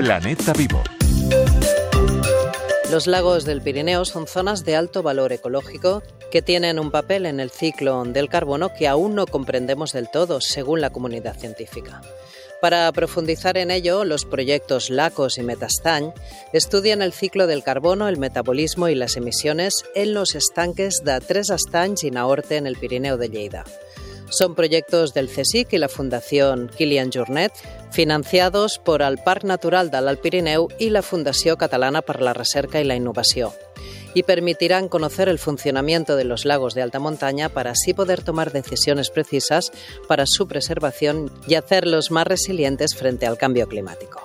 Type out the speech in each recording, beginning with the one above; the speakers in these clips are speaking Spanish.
Planeta Vivo. Los lagos del Pirineo son zonas de alto valor ecológico que tienen un papel en el ciclo del carbono que aún no comprendemos del todo, según la comunidad científica. Para profundizar en ello, los proyectos LACOS y Metastañ estudian el ciclo del carbono, el metabolismo y las emisiones en los estanques de Tres y Naorte en el Pirineo de Lleida. Son proyectos del CSIC y la Fundación Kilian Jornet, financiados por el Parc Natural de l'Alt i la Fundació Catalana per la Recerca i la Innovació y permitirán conocer el funcionamiento de los lagos de alta montaña para así poder tomar decisiones precisas para su preservación y hacerlos más resilientes frente al cambio climático.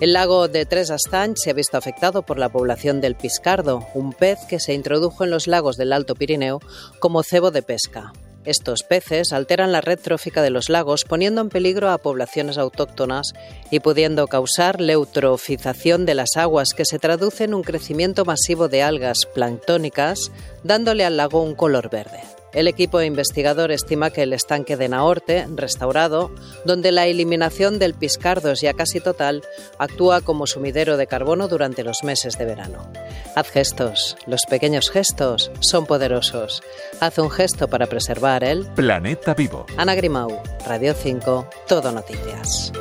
El lago de Tres Astanys se ha visto afectado por la población del piscardo, un pez que se introdujo en los lagos del Alto Pirineo como cebo de pesca. Estos peces alteran la red trófica de los lagos, poniendo en peligro a poblaciones autóctonas y pudiendo causar la eutrofización de las aguas, que se traduce en un crecimiento masivo de algas planctónicas, dándole al lago un color verde. El equipo investigador estima que el estanque de Naorte, restaurado, donde la eliminación del piscardo es ya casi total, actúa como sumidero de carbono durante los meses de verano. Haz gestos. Los pequeños gestos son poderosos. Haz un gesto para preservar el Planeta Vivo. Ana Grimau, Radio 5, Todo Noticias.